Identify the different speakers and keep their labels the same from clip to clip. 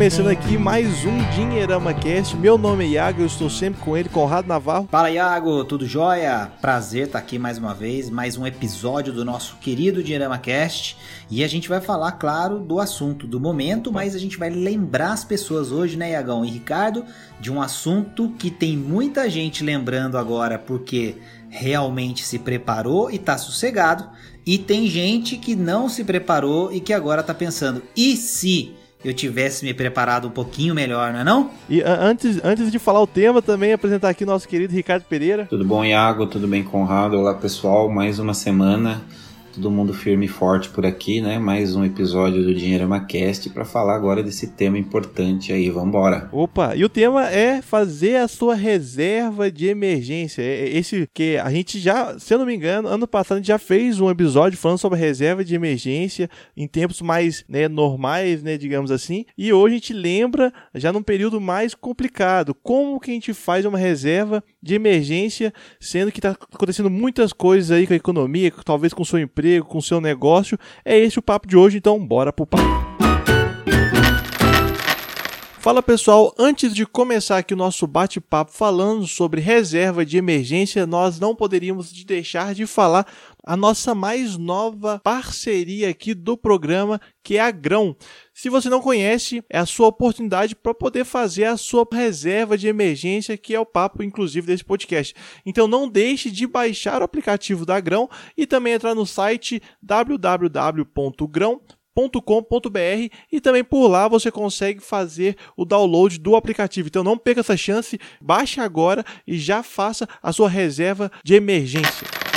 Speaker 1: Começando aqui mais um Dinheirama Cast. Meu nome é Iago, eu estou sempre com ele, Conrado Navarro.
Speaker 2: Fala Iago, tudo jóia? Prazer estar aqui mais uma vez, mais um episódio do nosso querido Dinheirama Cast. E a gente vai falar, claro, do assunto do momento, mas a gente vai lembrar as pessoas hoje, né, Iagão e Ricardo, de um assunto que tem muita gente lembrando agora porque realmente se preparou e está sossegado, e tem gente que não se preparou e que agora está pensando: e se eu tivesse me preparado um pouquinho melhor, não é não?
Speaker 1: E antes, antes de falar o tema, também apresentar aqui nosso querido Ricardo Pereira.
Speaker 3: Tudo bom, Iago? Tudo bem, Conrado? Olá, pessoal. Mais uma semana todo mundo firme e forte por aqui, né? Mais um episódio do Dinheiro Cast para falar agora desse tema importante aí. Vamos embora.
Speaker 1: Opa, e o tema é fazer a sua reserva de emergência. É, é esse que a gente já, se eu não me engano, ano passado a gente já fez um episódio falando sobre reserva de emergência em tempos mais né, normais, né, digamos assim. E hoje a gente lembra já num período mais complicado, como que a gente faz uma reserva de emergência, sendo que está acontecendo muitas coisas aí com a economia, talvez com o seu emprego com o seu negócio. É esse o papo de hoje, então bora pro papo. Fala pessoal, antes de começar aqui o nosso bate-papo falando sobre reserva de emergência, nós não poderíamos deixar de falar a nossa mais nova parceria aqui do programa, que é a Grão. Se você não conhece, é a sua oportunidade para poder fazer a sua reserva de emergência, que é o papo, inclusive, desse podcast. Então não deixe de baixar o aplicativo da Grão e também entrar no site www.grão.com com.br e também por lá você consegue fazer o download do aplicativo. Então não perca essa chance, baixe agora e já faça a sua reserva de emergência.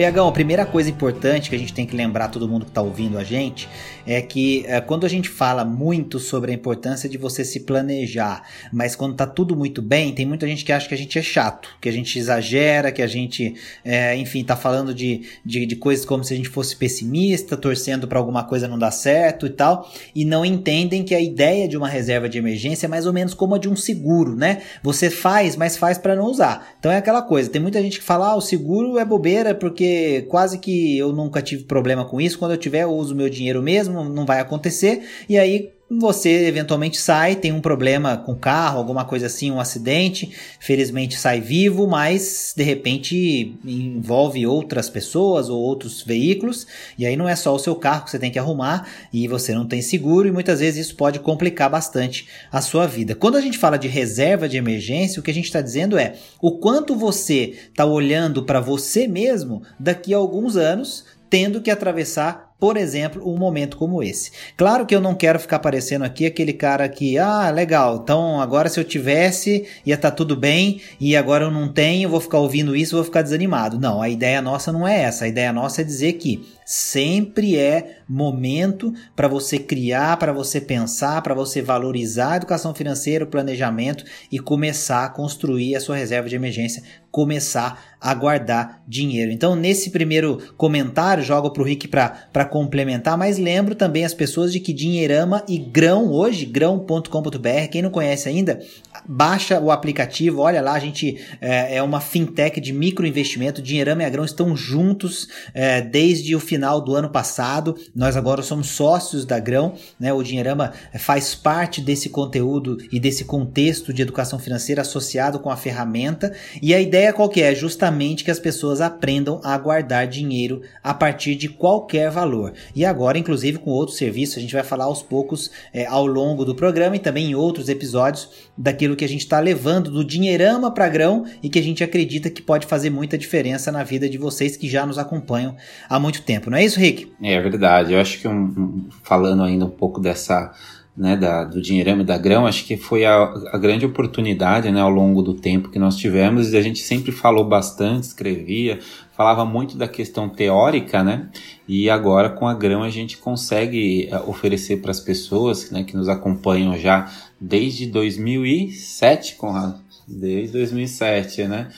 Speaker 2: Iagão, a primeira coisa importante que a gente tem que lembrar todo mundo que está ouvindo a gente é que é, quando a gente fala muito sobre a importância de você se planejar, mas quando tá tudo muito bem, tem muita gente que acha que a gente é chato, que a gente exagera, que a gente, é, enfim, tá falando de, de, de, coisas como se a gente fosse pessimista, torcendo para alguma coisa não dar certo e tal, e não entendem que a ideia de uma reserva de emergência é mais ou menos como a de um seguro, né? Você faz, mas faz para não usar. Então é aquela coisa, tem muita gente que fala, ah, o seguro é bobeira porque quase que eu nunca tive problema com isso. Quando eu tiver, eu uso meu dinheiro mesmo, não vai acontecer. E aí você eventualmente sai, tem um problema com o carro, alguma coisa assim, um acidente, felizmente sai vivo, mas de repente envolve outras pessoas ou outros veículos, e aí não é só o seu carro que você tem que arrumar e você não tem seguro, e muitas vezes isso pode complicar bastante a sua vida. Quando a gente fala de reserva de emergência, o que a gente está dizendo é o quanto você está olhando para você mesmo daqui a alguns anos, tendo que atravessar por exemplo, um momento como esse. Claro que eu não quero ficar parecendo aqui aquele cara que, ah, legal, então agora se eu tivesse ia estar tá tudo bem e agora eu não tenho, vou ficar ouvindo isso, vou ficar desanimado. Não, a ideia nossa não é essa. A ideia nossa é dizer que sempre é momento para você criar, para você pensar, para você valorizar a educação financeira, o planejamento e começar a construir a sua reserva de emergência, começar a guardar dinheiro. Então, nesse primeiro comentário, jogo para o Rick para complementar, mas lembro também as pessoas de que Dinheirama e Grão hoje, grão.com.br, quem não conhece ainda, baixa o aplicativo, olha lá, a gente é, é uma fintech de microinvestimento, Dinheirama e a Grão estão juntos é, desde o final do ano passado, nós agora somos sócios da Grão, né? o Dinheirama faz parte desse conteúdo e desse contexto de educação financeira associado com a ferramenta, e a ideia qual que é? Justamente que as pessoas aprendam a guardar dinheiro a partir de qualquer valor. E agora, inclusive, com outros serviços, a gente vai falar aos poucos é, ao longo do programa e também em outros episódios daquilo que a gente está levando do dinheirama para grão e que a gente acredita que pode fazer muita diferença na vida de vocês que já nos acompanham há muito tempo. Não é isso, Rick?
Speaker 3: É verdade. Eu acho que um, um, falando ainda um pouco dessa né, da, do dinheirama e da grão, acho que foi a, a, grande oportunidade né, ao longo do tempo que nós tivemos e a gente sempre falou bastante, escrevia, falava muito da questão teórica, né? E agora com a grão a gente consegue eh, oferecer para as pessoas né, que nos acompanham já desde 2007, Conrado, desde 2007, né?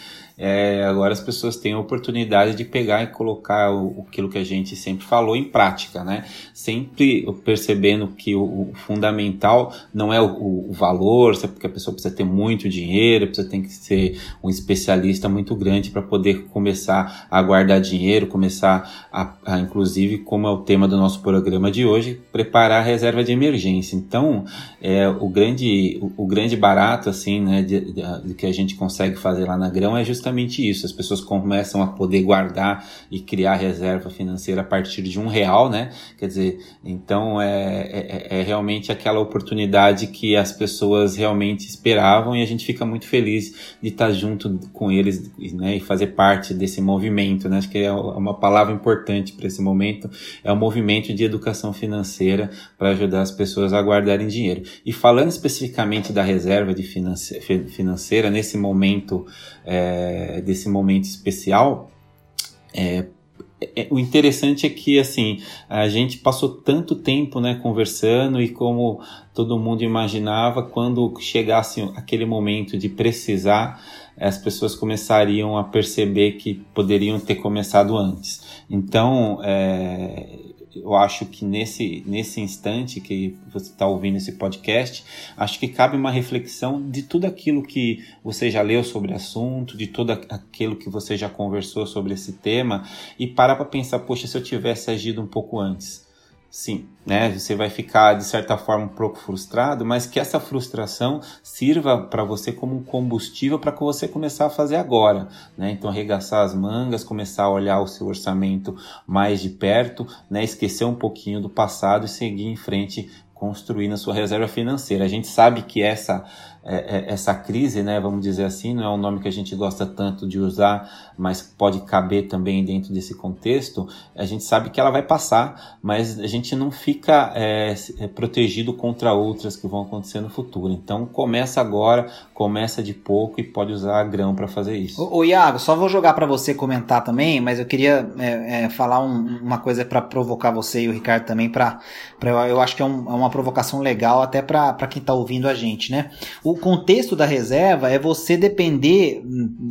Speaker 3: É, agora as pessoas têm a oportunidade de pegar e colocar o, aquilo que a gente sempre falou em prática, né? Sempre percebendo que o, o fundamental não é o, o, valor, porque a pessoa precisa ter muito dinheiro, precisa ter que ser um especialista muito grande para poder começar a guardar dinheiro, começar a, a, inclusive, como é o tema do nosso programa de hoje, preparar a reserva de emergência. Então, é, o grande, o grande barato, assim, né, de, de, de que a gente consegue fazer lá na Grão é justamente isso. As pessoas começam a poder guardar e criar reserva financeira a partir de um real, né? Quer dizer, então é, é, é realmente aquela oportunidade que as pessoas realmente esperavam e a gente fica muito feliz de estar junto com eles, né? E fazer parte desse movimento, né? Acho que é uma palavra importante para esse momento, é o movimento de educação financeira para ajudar as pessoas a guardarem dinheiro. E falando especificamente da reserva de finance, financeira nesse momento, é, desse momento especial, é, é, o interessante é que assim a gente passou tanto tempo né, conversando e como todo mundo imaginava quando chegasse aquele momento de precisar as pessoas começariam a perceber que poderiam ter começado antes. Então é, eu acho que nesse, nesse instante que você está ouvindo esse podcast, acho que cabe uma reflexão de tudo aquilo que você já leu sobre o assunto, de tudo aquilo que você já conversou sobre esse tema, e parar para pensar, poxa, se eu tivesse agido um pouco antes Sim, né? Você vai ficar de certa forma um pouco frustrado, mas que essa frustração sirva para você como um combustível para que você começar a fazer agora, né? Então arregaçar as mangas, começar a olhar o seu orçamento mais de perto, né? Esquecer um pouquinho do passado e seguir em frente construindo a sua reserva financeira. A gente sabe que essa é, é, essa crise, né, vamos dizer assim, não é um nome que a gente gosta tanto de usar, mas pode caber também dentro desse contexto, a gente sabe que ela vai passar, mas a gente não fica é, é protegido contra outras que vão acontecer no futuro. Então começa agora, começa de pouco e pode usar grão para fazer isso.
Speaker 2: Ô, Iago, só vou jogar para você comentar também, mas eu queria é, é, falar um, uma coisa para provocar você e o Ricardo também, para eu acho que é, um, uma provocação legal até para quem está ouvindo a gente, né? O o contexto da reserva é você depender,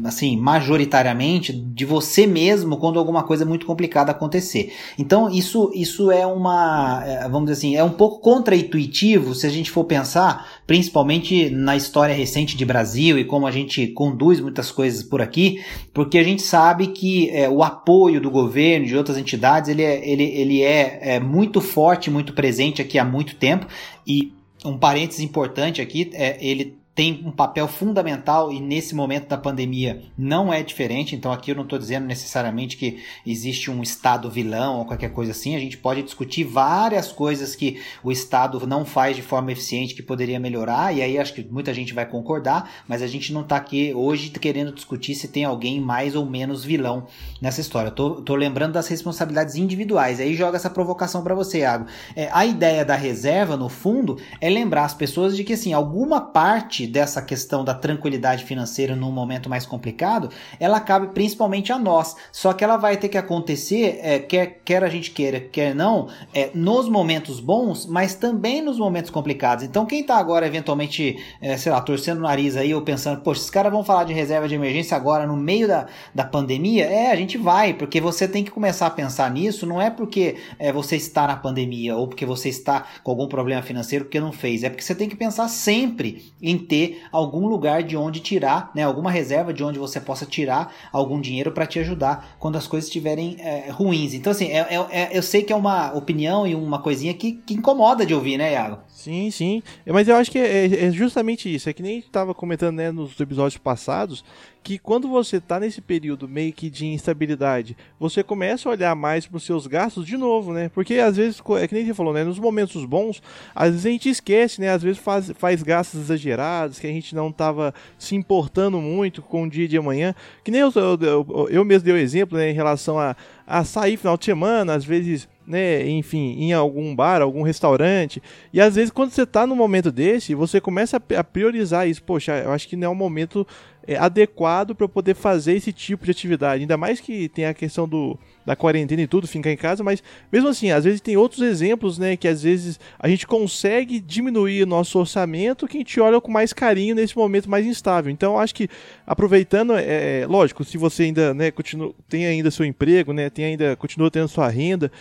Speaker 2: assim, majoritariamente de você mesmo quando alguma coisa muito complicada acontecer. Então, isso, isso é uma, é, vamos dizer assim, é um pouco contraintuitivo se a gente for pensar, principalmente na história recente de Brasil e como a gente conduz muitas coisas por aqui, porque a gente sabe que é, o apoio do governo, de outras entidades, ele é, ele, ele é, é muito forte, muito presente aqui há muito tempo e um parênteses importante aqui, é, ele tem um papel fundamental e nesse momento da pandemia não é diferente. Então aqui eu não estou dizendo necessariamente que existe um Estado vilão ou qualquer coisa assim. A gente pode discutir várias coisas que o Estado não faz de forma eficiente que poderia melhorar, e aí acho que muita gente vai concordar, mas a gente não está aqui hoje querendo discutir se tem alguém mais ou menos vilão nessa história. Tô, tô lembrando das responsabilidades individuais. Aí joga essa provocação para você, Iago. É, a ideia da reserva, no fundo, é lembrar as pessoas de que assim, alguma parte dessa questão da tranquilidade financeira num momento mais complicado, ela cabe principalmente a nós. Só que ela vai ter que acontecer, é, quer, quer a gente queira, quer não, é, nos momentos bons, mas também nos momentos complicados. Então, quem está agora, eventualmente, é, sei lá, torcendo o nariz aí ou pensando, poxa, esses caras vão falar de reserva de emergência agora no meio da, da pandemia, é, a gente vai, porque você tem que começar a pensar nisso, não é porque é, você está na pandemia ou porque você está com algum problema financeiro que não fez, é porque você tem que pensar sempre em ter ter algum lugar de onde tirar, né, alguma reserva de onde você possa tirar algum dinheiro para te ajudar quando as coisas estiverem é, ruins. Então, assim, é, é, é, eu sei que é uma opinião e uma coisinha que, que incomoda de ouvir, né, Iago?
Speaker 1: Sim, sim. Mas eu acho que é, é justamente isso. É que nem estava comentando né, nos episódios passados que quando você está nesse período meio que de instabilidade, você começa a olhar mais para os seus gastos de novo, né? Porque às vezes, é que nem você falou, né? Nos momentos bons, às vezes a gente esquece, né? Às vezes faz, faz gastos exagerados, que a gente não estava se importando muito com o dia de amanhã. Que nem eu, eu, eu, mesmo dei o exemplo, né? Em relação a a sair final de semana, às vezes né, enfim, em algum bar, algum restaurante. E às vezes quando você está num momento desse, você começa a priorizar isso. Poxa, eu acho que não é um momento é, adequado para poder fazer esse tipo de atividade. Ainda mais que tem a questão do, da quarentena e tudo, ficar em casa, mas mesmo assim, às vezes tem outros exemplos, né, que às vezes a gente consegue diminuir o nosso orçamento que a gente olha com mais carinho nesse momento mais instável. Então, acho que aproveitando, é, é, lógico, se você ainda, né, continua, tem ainda seu emprego, né, tem ainda, continua tendo sua renda,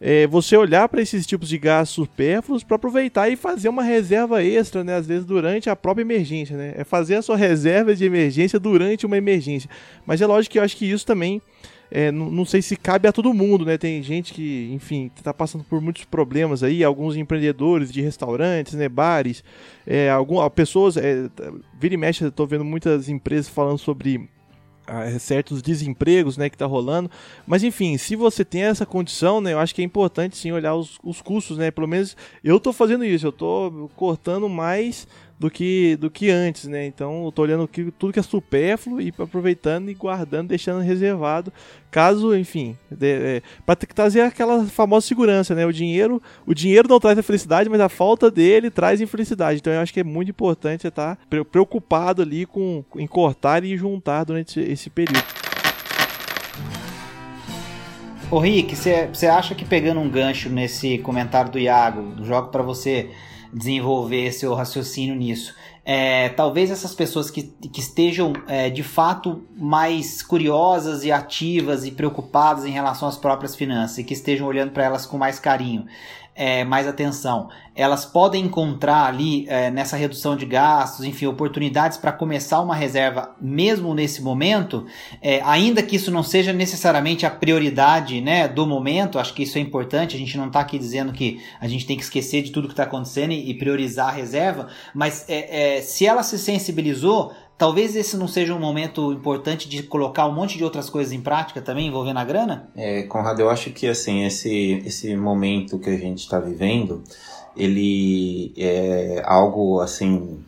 Speaker 1: é, você olhar para esses tipos de gastos supérfluos para aproveitar e fazer uma reserva extra, né? Às vezes durante a própria emergência, né? É fazer a sua reserva de emergência durante uma emergência. Mas é lógico que eu acho que isso também é, não, não, sei se cabe a todo mundo, né? Tem gente que, enfim, está passando por muitos problemas aí, alguns empreendedores de restaurantes, né, bares, é, algumas pessoas, é, vira e mexe, estou vendo muitas empresas falando sobre certos desempregos, né, que tá rolando. Mas enfim, se você tem essa condição, né, eu acho que é importante sim olhar os, os custos, né? Pelo menos eu tô fazendo isso, eu tô cortando mais do que, do que antes, né? Então eu tô olhando que, tudo que é supérfluo e aproveitando e guardando, deixando reservado, caso, enfim, é, para trazer aquela famosa segurança, né? O dinheiro, o dinheiro não traz a felicidade, mas a falta dele traz infelicidade. Então eu acho que é muito importante você estar tá preocupado ali com em cortar e juntar durante esse período.
Speaker 2: Ô Rick, você acha que pegando um gancho nesse comentário do Iago, jogo para você desenvolver seu raciocínio nisso. É, talvez essas pessoas que, que estejam é, de fato mais curiosas e ativas e preocupadas em relação às próprias finanças e que estejam olhando para elas com mais carinho, é, mais atenção, elas podem encontrar ali é, nessa redução de gastos, enfim, oportunidades para começar uma reserva mesmo nesse momento, é, ainda que isso não seja necessariamente a prioridade né, do momento, acho que isso é importante, a gente não está aqui dizendo que a gente tem que esquecer de tudo que está acontecendo e, e, priorizar a reserva, mas é, é, se ela se sensibilizou, Talvez esse não seja um momento importante de colocar um monte de outras coisas em prática também envolvendo a grana?
Speaker 3: É, Conrado, eu acho que assim esse esse momento que a gente está vivendo, ele é algo assim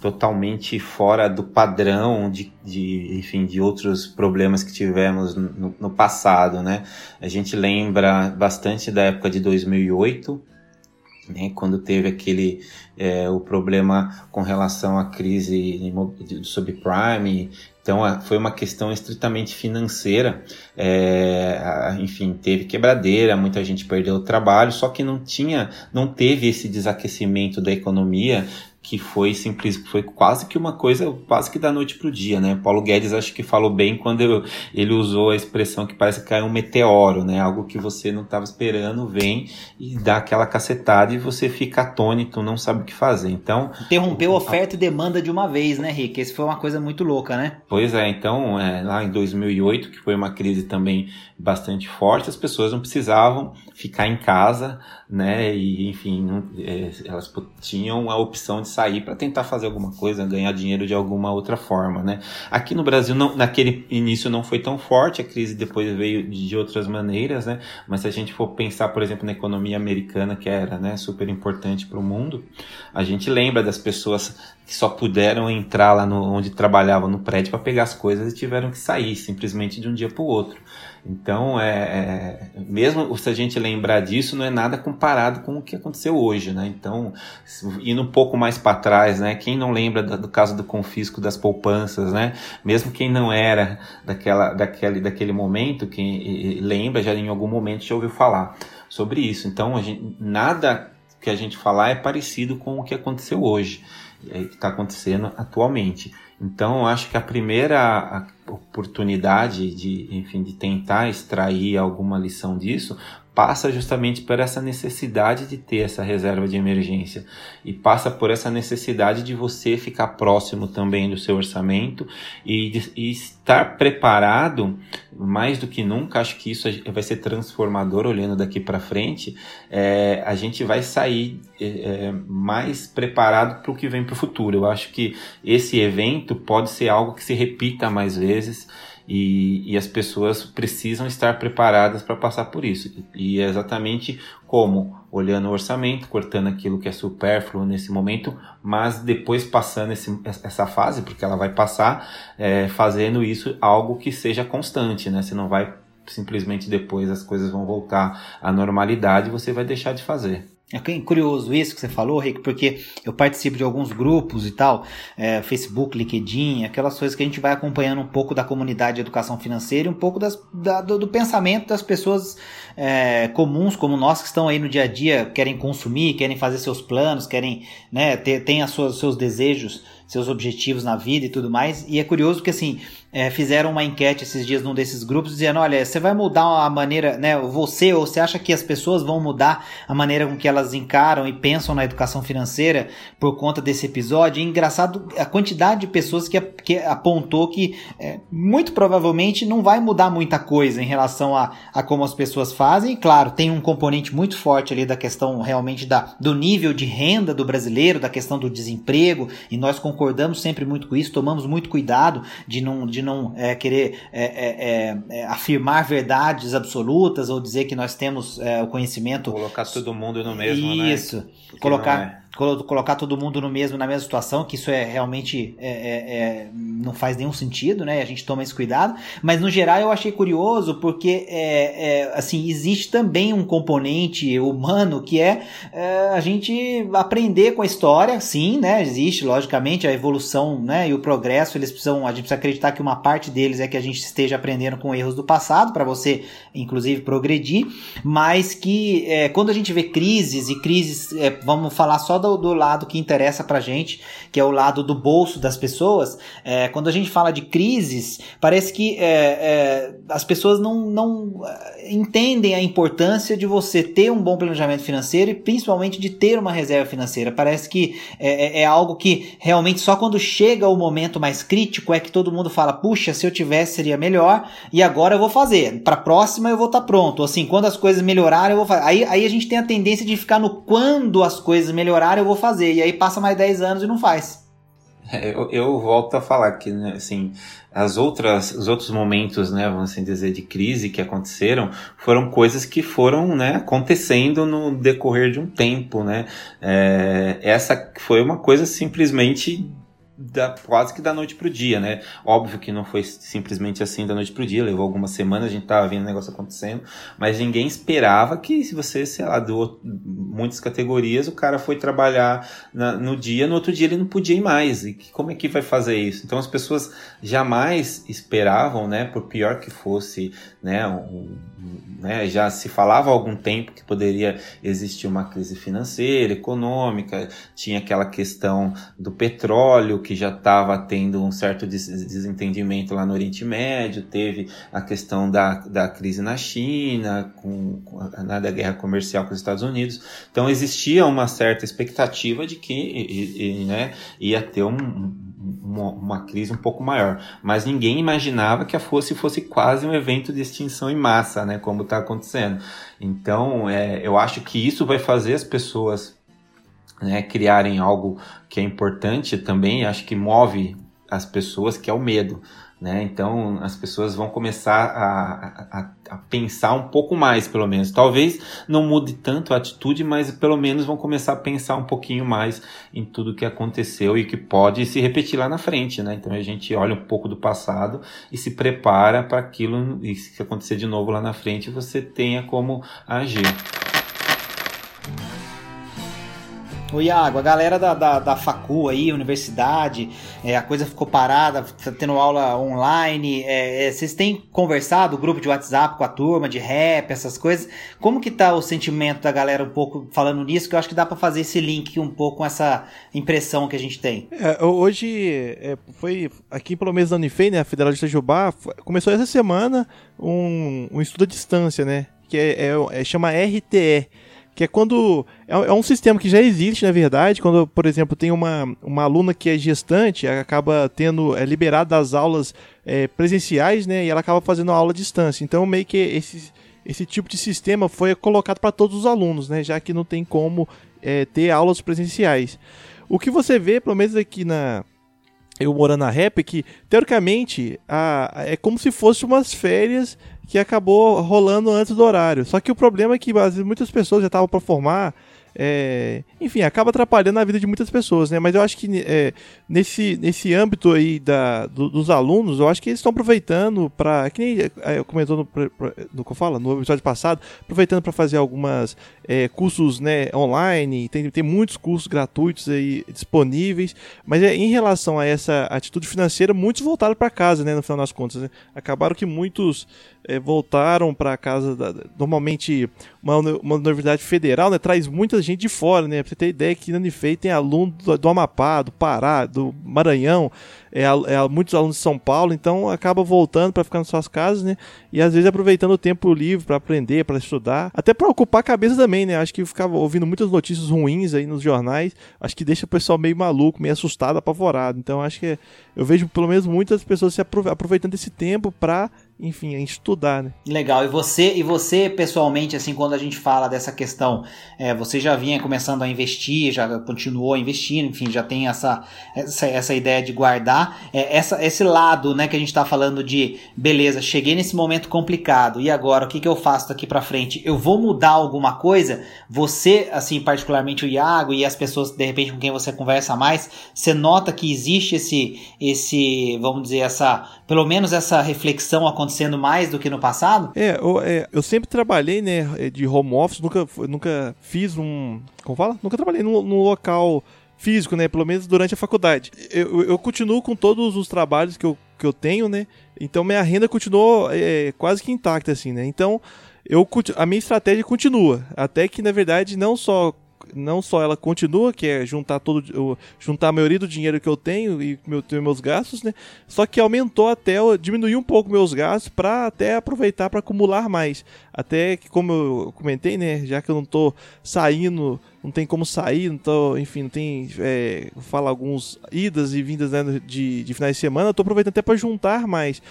Speaker 3: totalmente fora do padrão de, de, enfim, de outros problemas que tivemos no, no passado, né? A gente lembra bastante da época de 2008, né, quando teve aquele é, o problema com relação à crise do subprime então foi uma questão estritamente financeira é, enfim teve quebradeira muita gente perdeu o trabalho só que não tinha não teve esse desaquecimento da economia que foi simples, foi quase que uma coisa, quase que da noite pro dia, né? Paulo Guedes acho que falou bem quando ele usou a expressão que parece que caiu um meteoro, né? Algo que você não estava esperando, vem e dá aquela cacetada e você fica atônito, não sabe o que fazer. Então.
Speaker 2: Interrompeu oferta a... e demanda de uma vez, né, Rick? Esse foi uma coisa muito louca, né?
Speaker 3: Pois é, então, é, lá em 2008, que foi uma crise também bastante forte, as pessoas não precisavam ficar em casa, né? E, enfim, não, é, elas tinham a opção de sair para tentar fazer alguma coisa, ganhar dinheiro de alguma outra forma, né? Aqui no Brasil, não, naquele início não foi tão forte, a crise depois veio de outras maneiras, né? Mas se a gente for pensar, por exemplo, na economia americana, que era né, super importante para o mundo, a gente lembra das pessoas que só puderam entrar lá no, onde trabalhavam no prédio para pegar as coisas e tiveram que sair simplesmente de um dia para o outro. Então, é, é, mesmo se a gente lembrar disso, não é nada comparado com o que aconteceu hoje, né? Então, indo um pouco mais para trás, né? Quem não lembra do, caso do confisco das poupanças, né? Mesmo quem não era daquela, daquele, daquele momento, quem lembra já em algum momento já ouviu falar sobre isso. Então, gente, nada que a gente falar é parecido com o que aconteceu hoje, é, que está acontecendo atualmente. Então, acho que a primeira oportunidade de, enfim, de tentar extrair alguma lição disso passa justamente por essa necessidade de ter essa reserva de emergência e passa por essa necessidade de você ficar próximo também do seu orçamento e, de, e estar preparado mais do que nunca. Acho que isso vai ser transformador olhando daqui para frente. É, a gente vai sair é, é mais preparado para o que vem para o futuro. Eu acho que esse evento pode ser algo que se repita mais vezes e, e as pessoas precisam estar preparadas para passar por isso. E é exatamente como olhando o orçamento, cortando aquilo que é supérfluo nesse momento, mas depois passando esse, essa fase, porque ela vai passar, é, fazendo isso algo que seja constante, né? Você não vai simplesmente depois as coisas vão voltar à normalidade você vai deixar de fazer.
Speaker 2: É curioso isso que você falou, Rick, porque eu participo de alguns grupos e tal, é, Facebook, LinkedIn, aquelas coisas que a gente vai acompanhando um pouco da comunidade de educação financeira e um pouco das, da, do, do, pensamento das pessoas é, comuns como nós que estão aí no dia a dia, querem consumir, querem fazer seus planos, querem, né, ter, tem os seus desejos, seus objetivos na vida e tudo mais. E é curioso que assim, é, fizeram uma enquete esses dias num desses grupos dizendo: olha, você vai mudar a maneira, né? Você ou você acha que as pessoas vão mudar a maneira com que elas encaram e pensam na educação financeira por conta desse episódio? E engraçado a quantidade de pessoas que, que apontou que é, muito provavelmente não vai mudar muita coisa em relação a, a como as pessoas fazem. E claro, tem um componente muito forte ali da questão realmente da, do nível de renda do brasileiro, da questão do desemprego, e nós concordamos sempre muito com isso, tomamos muito cuidado de não. De não é, querer é, é, é, é, afirmar verdades absolutas ou dizer que nós temos o conhecimento.
Speaker 3: Colocar todo mundo no mesmo,
Speaker 2: Isso. né? Isso. Colocar colocar todo mundo no mesmo na mesma situação, que isso é realmente é, é, é, não faz nenhum sentido, né? A gente toma esse cuidado. Mas no geral eu achei curioso porque é, é assim existe também um componente humano que é, é, a gente aprender com a história, sim, né? Existe logicamente a evolução, né? E o progresso eles precisam a gente precisa acreditar que uma parte deles é que a gente esteja aprendendo com erros do passado para você, inclusive, progredir, mas que quando a gente vê crises e crises, vamos falar só do, do, lado que interessa pra gente, que é o lado do bolso das pessoas, é, quando a gente fala de crises, parece que é, é, as pessoas não, não é, entendem a importância de você ter um bom planejamento financeiro e principalmente de ter uma reserva financeira. Parece que é, é, algo que realmente só quando chega o momento mais crítico é que todo mundo fala: puxa, se eu tivesse seria melhor e agora eu vou fazer. Para próxima eu vou estar tá pronto. Assim, quando as coisas melhorarem eu vou fazer. Aí, aí a gente tem a tendência de ficar no quando as coisas melhorarem eu vou fazer. E aí passa mais 10 anos e não faz.
Speaker 3: É, eu, eu, volto a falar que, né, assim, as outras, os outros momentos, né, vamos assim dizer, de crise que aconteceram, foram coisas que foram, né, acontecendo no decorrer de um tempo, né. É, essa foi uma coisa simplesmente da, quase que da noite pro dia, né? Óbvio que não foi simplesmente assim da noite pro dia, levou algumas semanas, a gente tava vendo o negócio acontecendo, mas ninguém esperava que se você, sei lá, doou muitas categorias, o cara foi trabalhar na, no dia, no outro dia ele não podia ir mais. E que, como é que vai fazer isso? Então as pessoas jamais esperavam, né, por pior que fosse, né, um, né, já se falava há algum tempo que poderia existir uma crise financeira, econômica, tinha aquela questão do petróleo que já estava tendo um certo desentendimento lá no Oriente Médio, teve a questão da, da crise na China, com, com a, né, da guerra comercial com os Estados Unidos. Então existia uma certa expectativa de que e, e, né, ia ter um, uma, uma, crise um pouco maior. Mas ninguém imaginava que a fosse fosse quase um evento de extinção em massa, né, como está acontecendo. Então, é, eu acho que isso vai fazer as pessoas né, criarem algo que é importante também, acho que move as pessoas, que é o medo. Né? Então as pessoas vão começar a, a, a, pensar um pouco mais, pelo menos. Talvez não mude tanto a atitude, mas pelo menos vão começar a pensar um pouquinho mais em tudo que aconteceu e que pode se repetir lá na frente. Né? Então a gente olha um pouco do passado e se prepara para aquilo, e se acontecer de novo lá na frente, você tenha como agir.
Speaker 2: Ô Iago, a galera da, da, da facu aí, universidade, é, a coisa ficou parada, tá tendo aula online, é, é, vocês têm conversado, grupo de WhatsApp com a turma, de rap, essas coisas, como que tá o sentimento da galera um pouco falando nisso, que eu acho que dá para fazer esse link um pouco com essa impressão que a gente tem.
Speaker 1: É, hoje, é, foi aqui pelo menos da Unifei, né, a Federal de Itajubá, começou essa semana um, um estudo à distância, né, que é, é, é chama RTE, que é quando. É, é, um sistema que já existe, na verdade, quando, por exemplo, tem uma, uma aluna que é gestante, acaba tendo. é liberada das aulas é, presenciais, né? E ela acaba fazendo aula à distância. Então, meio que esse, esse tipo de sistema foi colocado para todos os alunos, né? Já que não tem como é, ter aulas presenciais. O que você vê, pelo menos aqui na. Eu morando na rap, que, teoricamente, a, é como se fosse umas férias que acabou rolando antes do horário. Só que o problema é que às vezes, muitas pessoas já estavam para formar, é, enfim, acaba atrapalhando a vida de muitas pessoas, né? Mas eu acho que é, nesse, nesse âmbito aí da, do, dos alunos, eu acho que eles estão aproveitando para, que nem é, comentou no, no que eu falo, no episódio passado, aproveitando para fazer algumas é, cursos né, online, tem, tem muitos cursos gratuitos aí disponíveis, mas é, em relação a essa atitude financeira, muitos voltaram para casa, né, no final das contas. Né? Acabaram que muitos é, voltaram para casa. Da, normalmente, uma, uma universidade federal né, traz muita gente de fora, né? Pra você ter ideia que na Unifei tem aluno do, do Amapá, do Pará, do Maranhão, é, é, muitos alunos de São Paulo, então acaba voltando para ficar nas suas casas, né? E às vezes aproveitando o tempo livre para aprender, para estudar, até para ocupar a cabeça também, né? Acho que ficava ouvindo muitas notícias ruins aí nos jornais, acho que deixa o pessoal meio maluco, meio assustado, apavorado. Então acho que eu vejo pelo menos muitas pessoas se aproveitando desse tempo para enfim, estudar, né?
Speaker 2: Legal. E você, e você pessoalmente, assim, quando a gente fala dessa questão, é, você já vinha começando a investir, já continuou investindo, enfim, já tem essa, essa, essa ideia de guardar. É, essa, esse lado, né, que a gente está falando de, beleza, cheguei nesse momento complicado, e agora, o que, que eu faço daqui para frente? Eu vou mudar alguma coisa? Você, assim, particularmente o Iago e as pessoas, de repente, com quem você conversa mais, você nota que existe esse, esse, vamos dizer, essa, pelo menos essa reflexão acontecendo acontecendo mais do que no passado?
Speaker 1: É, eu, é, eu sempre trabalhei, né, de home office, nunca, nunca fiz um. Como fala? Nunca trabalhei num, num local físico, né? Pelo menos durante a faculdade. Eu, eu continuo com todos os trabalhos que eu, que eu tenho, né? Então minha renda continuou é, quase que intacta, assim, né? Então eu, a minha estratégia continua. Até que, na verdade, não só não só ela continua, que é juntar todo juntar a maioria do dinheiro que eu tenho e meu, meus gastos, né? Só que aumentou até diminuiu um pouco meus gastos para até aproveitar para acumular mais. Até que como eu comentei, né, já que eu não tô saindo, não tem como sair, não tô, enfim, não tem é, fala alguns idas e vindas né, de, de finais de semana, eu tô aproveitando até para juntar mais.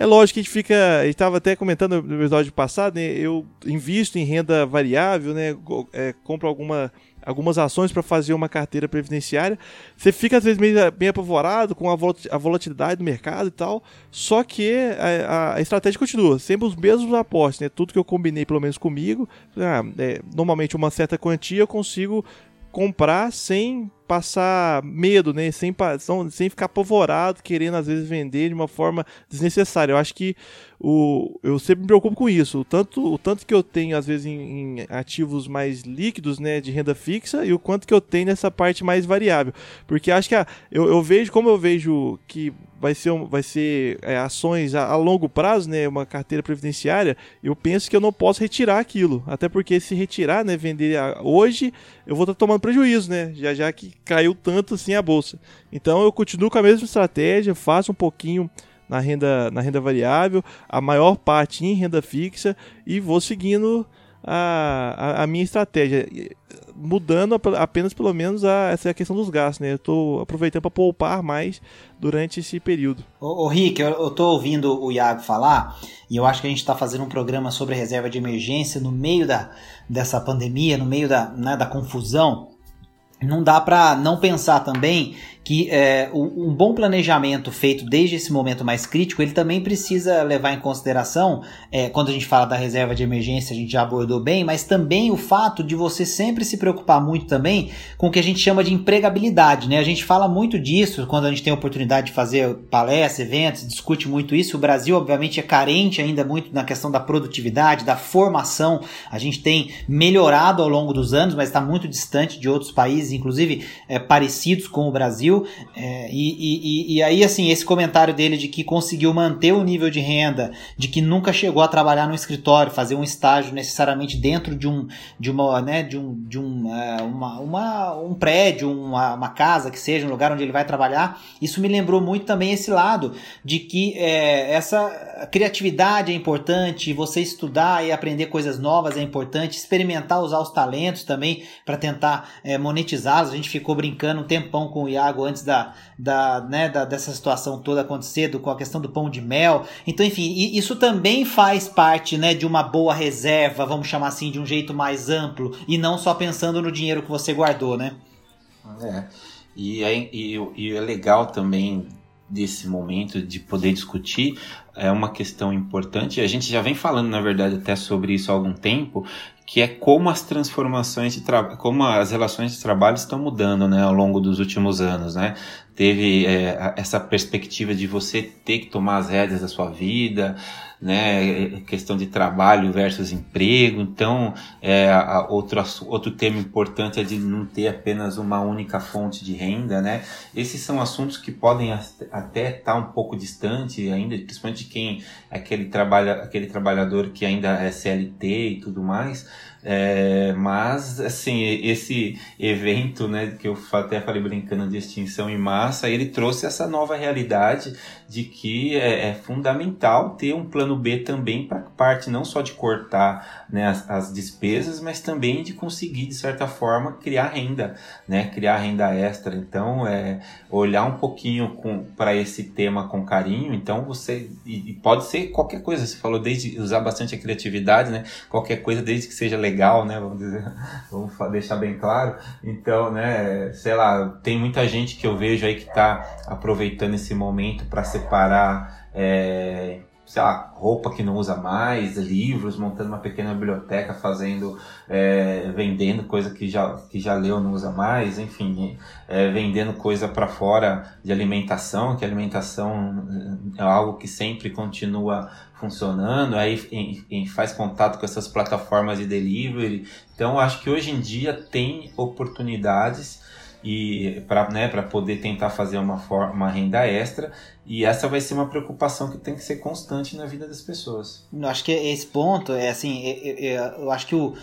Speaker 1: É lógico que a gente fica. A gente estava até comentando no episódio passado, né? Eu invisto em renda variável, né? É, compro alguma, algumas ações para fazer uma carteira previdenciária. Você fica às vezes meio bem apavorado com a volatilidade do mercado e tal. Só que a, a estratégia continua, sempre os mesmos aportes, né? Tudo que eu combinei, pelo menos comigo. Ah, é, normalmente uma certa quantia eu consigo comprar sem passar medo, né? Sem, sem ficar apavorado, querendo às vezes vender de uma forma desnecessária. Eu acho que o, eu sempre me preocupo com isso. O tanto, o tanto que eu tenho, às vezes, em, em, ativos mais líquidos, né, de renda fixa, e o quanto que eu tenho nessa parte mais variável. Porque acho que a, eu, eu vejo, como eu vejo que vai ser, vai ser é, ações a, a, longo prazo, né, uma carteira previdenciária, eu penso que eu não posso retirar aquilo. Até porque se retirar, né, vender a, hoje, eu vou estar tá tomando prejuízo, né, já já que caiu tanto assim a bolsa. Então eu continuo com a mesma estratégia, faço um pouquinho na renda, na renda variável, a maior parte em renda fixa e vou seguindo a, a, a minha estratégia, mudando apenas pelo menos a, essa questão dos gastos, né? Eu estou aproveitando para poupar mais durante esse período.
Speaker 2: Ô, ô Rick, eu, tô ouvindo o Iago falar e eu acho que a gente está fazendo um programa sobre reserva de emergência no meio da, dessa pandemia, no meio da, né, da confusão. Não dá para não pensar também que é, um bom planejamento feito desde esse momento mais crítico, ele também precisa levar em consideração, é, quando a gente fala da reserva de emergência, a gente já abordou bem, mas também o fato de você sempre se preocupar muito também com o que a gente chama de empregabilidade, né? A gente fala muito disso quando a gente tem a oportunidade de fazer palestras, eventos, discute muito isso. O Brasil, obviamente, é carente ainda muito na questão da produtividade, da formação. A gente tem melhorado ao longo dos anos, mas está muito distante de outros países, inclusive é, parecidos com o Brasil. É, e, e, e, aí, assim, esse comentário dele de que conseguiu manter o nível de renda, de que nunca chegou a trabalhar no escritório, fazer um estágio necessariamente dentro de um, de uma, né, de um, de um, é, uma, uma, um prédio, uma, uma casa que seja, um lugar onde ele vai trabalhar, isso me lembrou muito também esse lado de que é, essa criatividade é importante, você estudar e aprender coisas novas é importante, experimentar usar os talentos também para tentar é, monetizá-los. A gente ficou brincando um tempão com o Iago antes da, da, né, da, dessa situação toda acontecer, com a questão do pão de mel. Então, enfim, isso também faz parte né, de uma boa reserva, vamos chamar assim, de um jeito mais amplo, e não só pensando no dinheiro que você guardou, né?
Speaker 3: É. E é, e, e é legal também desse momento de poder discutir é uma questão importante. A gente já vem falando, na verdade, até sobre isso há algum tempo, que é como as transformações de como as relações de trabalho estão mudando, né, ao longo dos últimos anos, né? Teve é, essa perspectiva de você ter que tomar as rédeas da sua vida, né, questão de trabalho versus emprego. Então, é, outro, outro tema importante é de não ter apenas uma única fonte de renda, né? Esses são assuntos que podem até estar um pouco distante ainda, principalmente de quem aquele trabalha, aquele trabalhador que ainda é CLT e tudo mais. É, mas, assim, esse evento, né, que eu até falei brincando de extinção em massa, ele trouxe essa nova realidade de que é, é fundamental ter um plano B também para parte não só de cortar né, as, as, despesas, mas também de conseguir, de certa forma, criar renda, né, criar renda extra. Então, é, olhar um pouquinho para esse tema com carinho. Então, você. E, e pode ser qualquer coisa, você falou desde usar bastante a criatividade, né, qualquer coisa desde que seja legal legal, né? Vamos dizer, vamos deixar bem claro. Então, né, sei lá, tem muita gente que eu vejo aí que está aproveitando esse momento para separar é, sei lá, roupa que não usa mais, livros, montando uma pequena biblioteca, fazendo, é, vendendo coisa que já, que já leu não usa mais, enfim, é, vendendo coisa para fora de alimentação, que alimentação é algo que sempre continua funcionando, aí em, em, faz contato com essas plataformas de delivery. Então, acho que hoje em dia tem oportunidades e para né, poder tentar fazer uma, forma, uma renda extra e essa vai ser uma preocupação que tem que ser constante na vida das pessoas.
Speaker 2: Eu acho que esse ponto é assim, eu, eu, eu acho que o,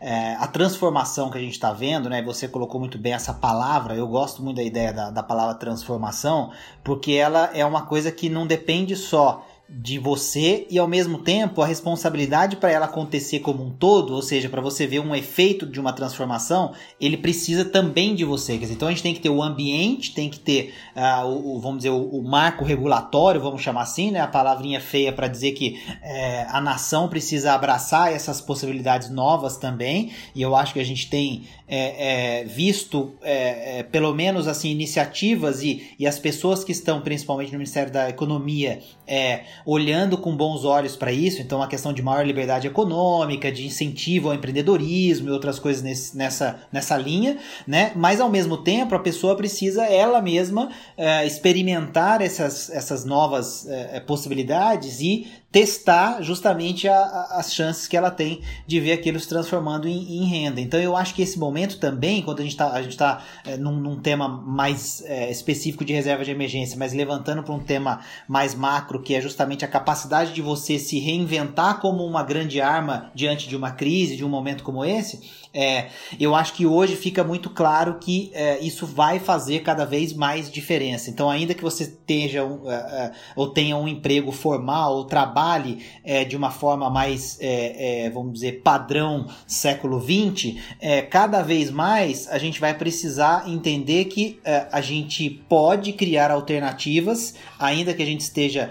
Speaker 2: é, a transformação que a gente está vendo, né? Você colocou muito bem essa palavra. Eu gosto muito da ideia da, da palavra transformação, porque ela é uma coisa que não depende só de você e ao mesmo tempo a responsabilidade para ela acontecer como um todo, ou seja, para você ver um efeito de uma transformação, ele precisa também de você. Dizer, então a gente tem que ter o ambiente, tem que ter uh, o, vamos dizer, o, o, marco regulatório, vamos chamar assim, né? A palavrinha feia para dizer que é, a nação precisa abraçar essas possibilidades novas também. E eu acho que a gente tem é, é, visto pelo menos assim iniciativas e, e as pessoas que estão principalmente no Ministério da Economia olhando com bons olhos para isso, então a questão de maior liberdade econômica, de incentivo ao empreendedorismo e outras coisas nesse, nessa, nessa linha, né? Mas ao mesmo tempo a pessoa precisa ela mesma é, experimentar essas, essas novas possibilidades e testar justamente a, a, as chances que ela tem de ver aquilo se transformando em, em, renda. Então eu acho que esse momento também, quando a gente está tá, é, num, num, tema mais é, específico de reserva de emergência, mas levantando para um tema mais macro, que é justamente a capacidade de você se reinventar como uma grande arma diante de uma crise, de um momento como esse, é, eu acho que hoje fica muito claro que é, isso vai fazer cada vez mais diferença. Então, ainda que você esteja um, é, é ou tenha um emprego formal ou trabalhe é, de uma forma mais, vamos dizer, padrão século XX, cada vez mais a gente vai precisar entender que a gente pode criar alternativas, ainda que a gente esteja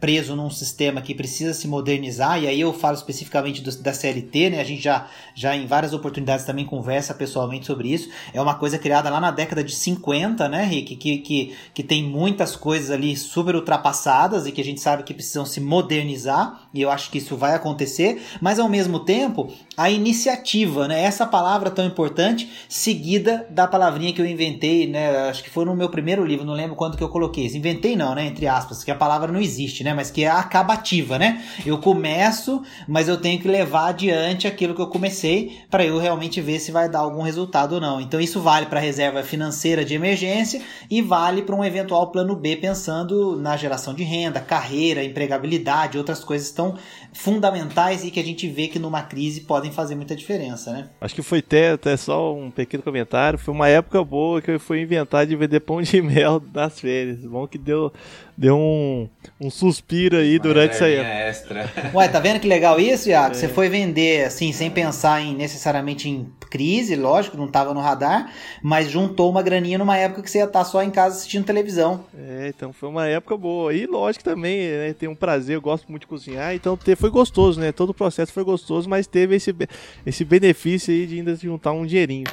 Speaker 2: preso num sistema que precisa se modernizar. E aí eu falo especificamente do, da CLT, né? A gente já, já em várias oportunidades também conversa pessoalmente sobre isso. É uma coisa criada lá na década de 50, né, Rick? Que, que, que tem muitas coisas ali super ultrapassadas e que a gente sabe que precisam se modernizar, e eu acho que isso vai acontecer, mas ao mesmo tempo, a iniciativa, né? Essa palavra tão importante, seguida da palavrinha que eu inventei, né? Acho que foi no meu primeiro livro, não lembro quando que eu coloquei. Inventei não, né? Entre aspas, que a palavra não existe, né? Mas que é acabativa, né? Eu começo, mas eu tenho que levar adiante aquilo que eu comecei para eu realmente ver se vai dar algum resultado ou não. Então isso vale para reserva financeira de emergência e vale para um eventual plano B pensando na geração de renda, carreira, empregabilidade, outras coisas tão fundamentais e que a gente vê que numa crise podem fazer muita diferença, né?
Speaker 1: Acho que foi até, até só um pequeno comentário, foi uma época boa que eu fui inventar de vender pão de mel nas férias. Bom que deu deu um, um suspiro aí uma durante essa época.
Speaker 3: Extra.
Speaker 2: Ué, tá vendo que legal isso, Iago? É. Você foi vender assim, sem pensar em necessariamente em crise, lógico, não tava no radar, mas juntou uma graninha numa época que você ia estar tá só em casa assistindo televisão.
Speaker 1: É, então foi uma época boa. E lógico também, né, tem um prazer, eu gosto muito de cozinhar, então foi gostoso, né? Todo o processo foi gostoso, mas teve esse, esse benefício aí de ainda juntar um dinheirinho.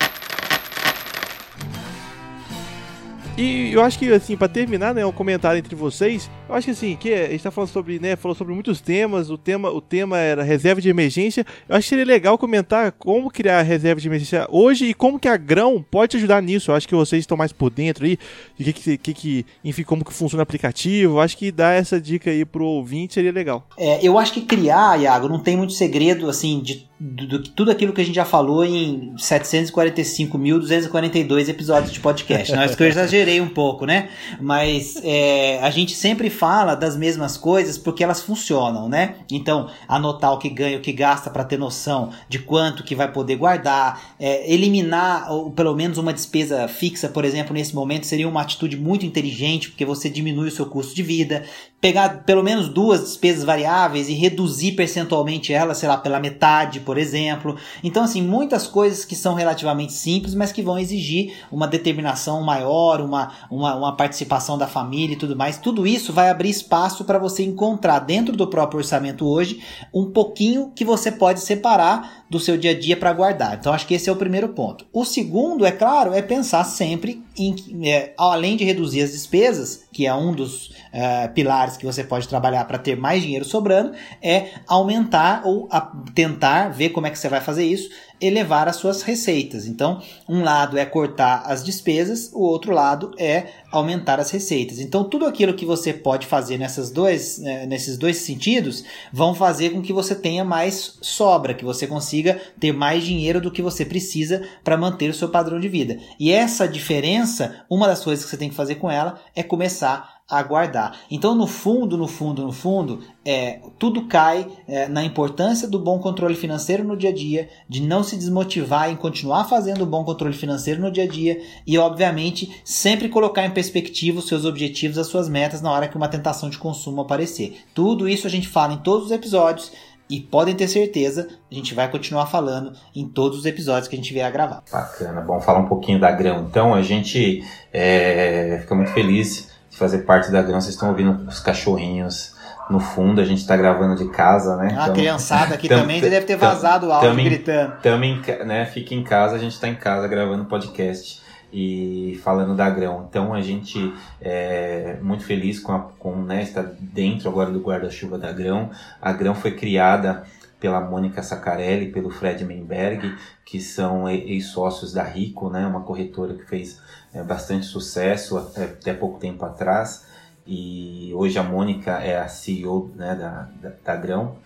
Speaker 1: E eu acho que, assim, para terminar, né, um comentário entre vocês, eu acho que, assim, que a gente tá falando sobre, né, falou sobre muitos temas, o tema, o tema era reserva de emergência, eu acho que seria legal comentar como criar a reserva de emergência hoje e como que a Grão pode ajudar nisso, eu acho que vocês estão mais por dentro aí, de que, que, que enfim, como que funciona o aplicativo, eu acho que dar essa dica aí pro ouvinte seria legal.
Speaker 2: É, eu acho que criar, Iago, não tem muito segredo, assim, de do, do, tudo aquilo que a gente já falou em 745.242 episódios de podcast. Não, é que eu exagerei um pouco, né? Mas é, a gente sempre fala das mesmas coisas porque elas funcionam, né? Então, anotar o que ganha, o que gasta para ter noção de quanto que vai poder guardar, é, eliminar ou pelo menos uma despesa fixa, por exemplo, nesse momento seria uma atitude muito inteligente porque você diminui o seu custo de vida pegar pelo menos duas despesas variáveis e reduzir percentualmente elas, sei lá, pela metade, por exemplo. Então, assim, muitas coisas que são relativamente simples, mas que vão exigir uma determinação maior, uma, uma, uma participação da família e tudo mais. Tudo isso vai abrir espaço para você encontrar dentro do próprio orçamento hoje um pouquinho que você pode separar do seu dia a dia para guardar. Então, acho que esse é o primeiro ponto. O segundo, é claro, é pensar sempre em, é, além de reduzir as despesas, que é um dos é, pilares que você pode trabalhar para ter mais dinheiro sobrando, é aumentar ou tentar ver como é que você vai fazer isso, elevar as suas receitas. Então, um lado é cortar as despesas, o outro lado é aumentar as receitas. Então, tudo aquilo que você pode fazer nessas dois, né, nesses dois sentidos vão fazer com que você tenha mais sobra, que você consiga ter mais dinheiro do que você precisa para manter o seu padrão de vida. E essa diferença, uma das coisas que você tem que fazer com ela é começar aguardar. Então, no fundo, no fundo, no fundo, é, tudo cai é, na importância do bom controle financeiro no dia a dia, de não se desmotivar em continuar fazendo o bom controle financeiro no dia a dia e, obviamente, sempre colocar em perspectiva os seus objetivos, as suas metas na hora que uma tentação de consumo aparecer. Tudo isso a gente fala em todos os episódios. E podem ter certeza, a gente vai continuar falando em todos os episódios que a gente vier a gravar.
Speaker 3: Bacana, bom falar um pouquinho da grão. Então, a gente é, fica muito feliz fazer parte da grama. Vocês estão ouvindo os cachorrinhos no fundo, a gente está gravando de casa, né?
Speaker 2: Ah, a criançada aqui tam, também tam, deve ter vazado o áudio gritando.
Speaker 3: Tamo em, né, fica em casa, a gente está em casa gravando podcast e falando da Grão. Então a gente é muito feliz com, a, com né, estar dentro agora do guarda-chuva da Grão. A Grão foi criada pela Mônica Sacarelli, pelo Fred Menberg, que são ex-sócios da Rico, né, uma corretora que fez é, bastante sucesso até, pouco tempo atrás. E hoje a Mônica é a CEO né, da, da, da Grão.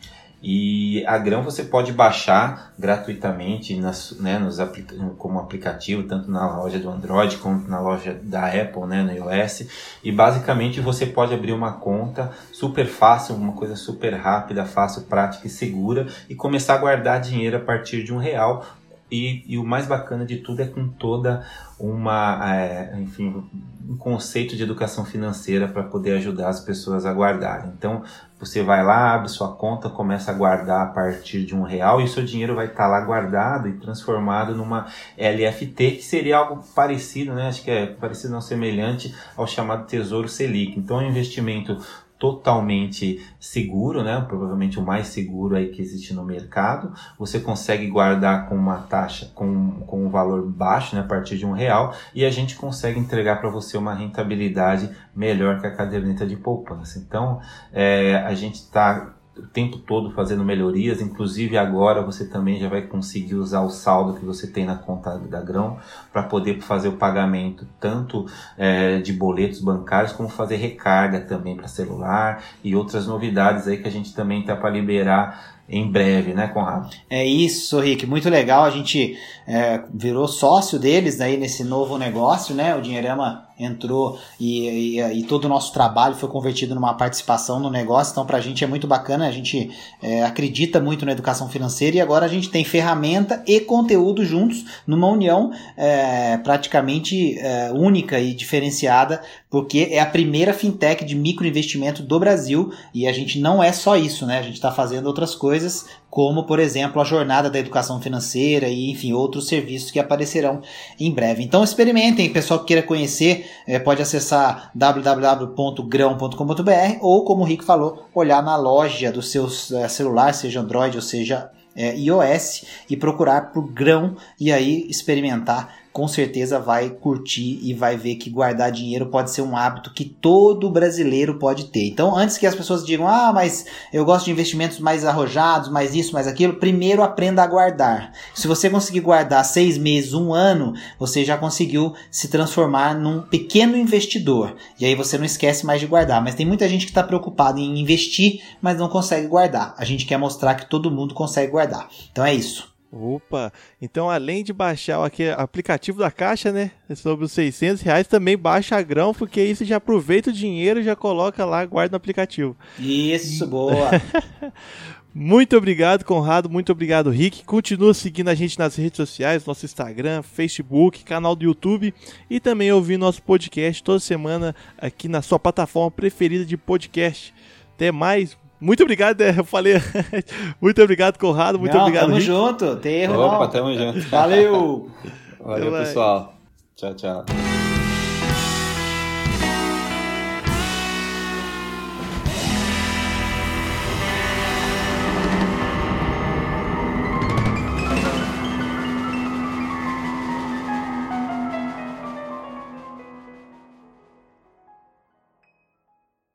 Speaker 3: E a Grão você pode baixar gratuitamente nas, né, nos como aplicativo, tanto na loja do Android quanto na loja da Apple, né, no iOS. E basicamente você pode abrir uma conta super fácil, uma coisa super rápida, fácil, prática e segura e começar a guardar dinheiro a partir de um real e, e, o mais bacana de tudo é com toda uma, é, enfim, um conceito de educação financeira para poder ajudar as pessoas a guardarem. Então, você vai lá, abre sua conta, começa a guardar a partir de um real e o seu dinheiro vai estar tá lá guardado e transformado numa LFT, que seria algo parecido, né? Acho que é parecido, não semelhante ao chamado Tesouro Selic. Então, é um investimento totalmente seguro, né? Provavelmente o mais seguro aí que existe no mercado. Você consegue guardar com uma taxa, com, com um valor baixo, né? A partir de um real, e a gente consegue entregar para você uma rentabilidade melhor que a caderneta de poupança. Então, é, a gente está o tempo todo fazendo melhorias, inclusive agora você também já vai conseguir usar o saldo que você tem na conta da Grão para poder fazer o pagamento tanto é, de boletos bancários como fazer recarga também para celular e outras novidades aí que a gente também está para liberar em breve, né, Conrado?
Speaker 2: É isso, Rick, muito legal. A gente é, virou sócio deles aí nesse novo negócio, né? O Dinheirama entrou e, e, e, todo o nosso trabalho foi convertido numa participação no negócio, então para a gente é muito bacana, a gente é, acredita muito na educação financeira e agora a gente tem ferramenta e conteúdo juntos numa união é, praticamente é, única e diferenciada, porque é a primeira fintech de microinvestimento do Brasil e a gente não é só isso, né? A gente está fazendo outras coisas como, por exemplo, a jornada da educação financeira e, enfim, outros serviços que aparecerão em breve. Então, experimentem. Pessoal que queira conhecer, é, pode acessar www.grão.com.br ou, como o Rick falou, olhar na loja do seu é, celular, seja Android ou seja é, iOS, e procurar por grão e aí experimentar com certeza vai curtir e vai ver que guardar dinheiro pode ser um hábito que todo brasileiro pode ter. Então, antes que as pessoas digam, ah, mas eu gosto de investimentos mais arrojados, mais isso, mais aquilo, primeiro aprenda a guardar. Se você conseguir guardar seis meses, um ano, você já conseguiu se transformar num pequeno investidor. E aí você não esquece mais de guardar. Mas tem muita gente que está preocupada em investir, mas não consegue guardar. A gente quer mostrar que todo mundo consegue guardar. Então é isso.
Speaker 1: Opa, então além de baixar aqui aplicativo da Caixa, né, sobre os 600 reais, também baixa a grão, porque aí você já aproveita o dinheiro e já coloca lá, guarda no aplicativo.
Speaker 2: Isso, boa.
Speaker 1: muito obrigado, Conrado, muito obrigado, Rick. Continua seguindo a gente nas redes sociais, nosso Instagram, Facebook, canal do YouTube e também ouvir nosso podcast toda semana aqui na sua plataforma preferida de podcast. Até mais, muito obrigado, é, eu falei. muito obrigado, Conrado. Muito
Speaker 2: não,
Speaker 1: obrigado.
Speaker 2: Tamo Rick. junto, tem erro.
Speaker 3: Opa, não. tamo junto.
Speaker 2: Valeu.
Speaker 3: Valeu, pessoal. Tchau, tchau.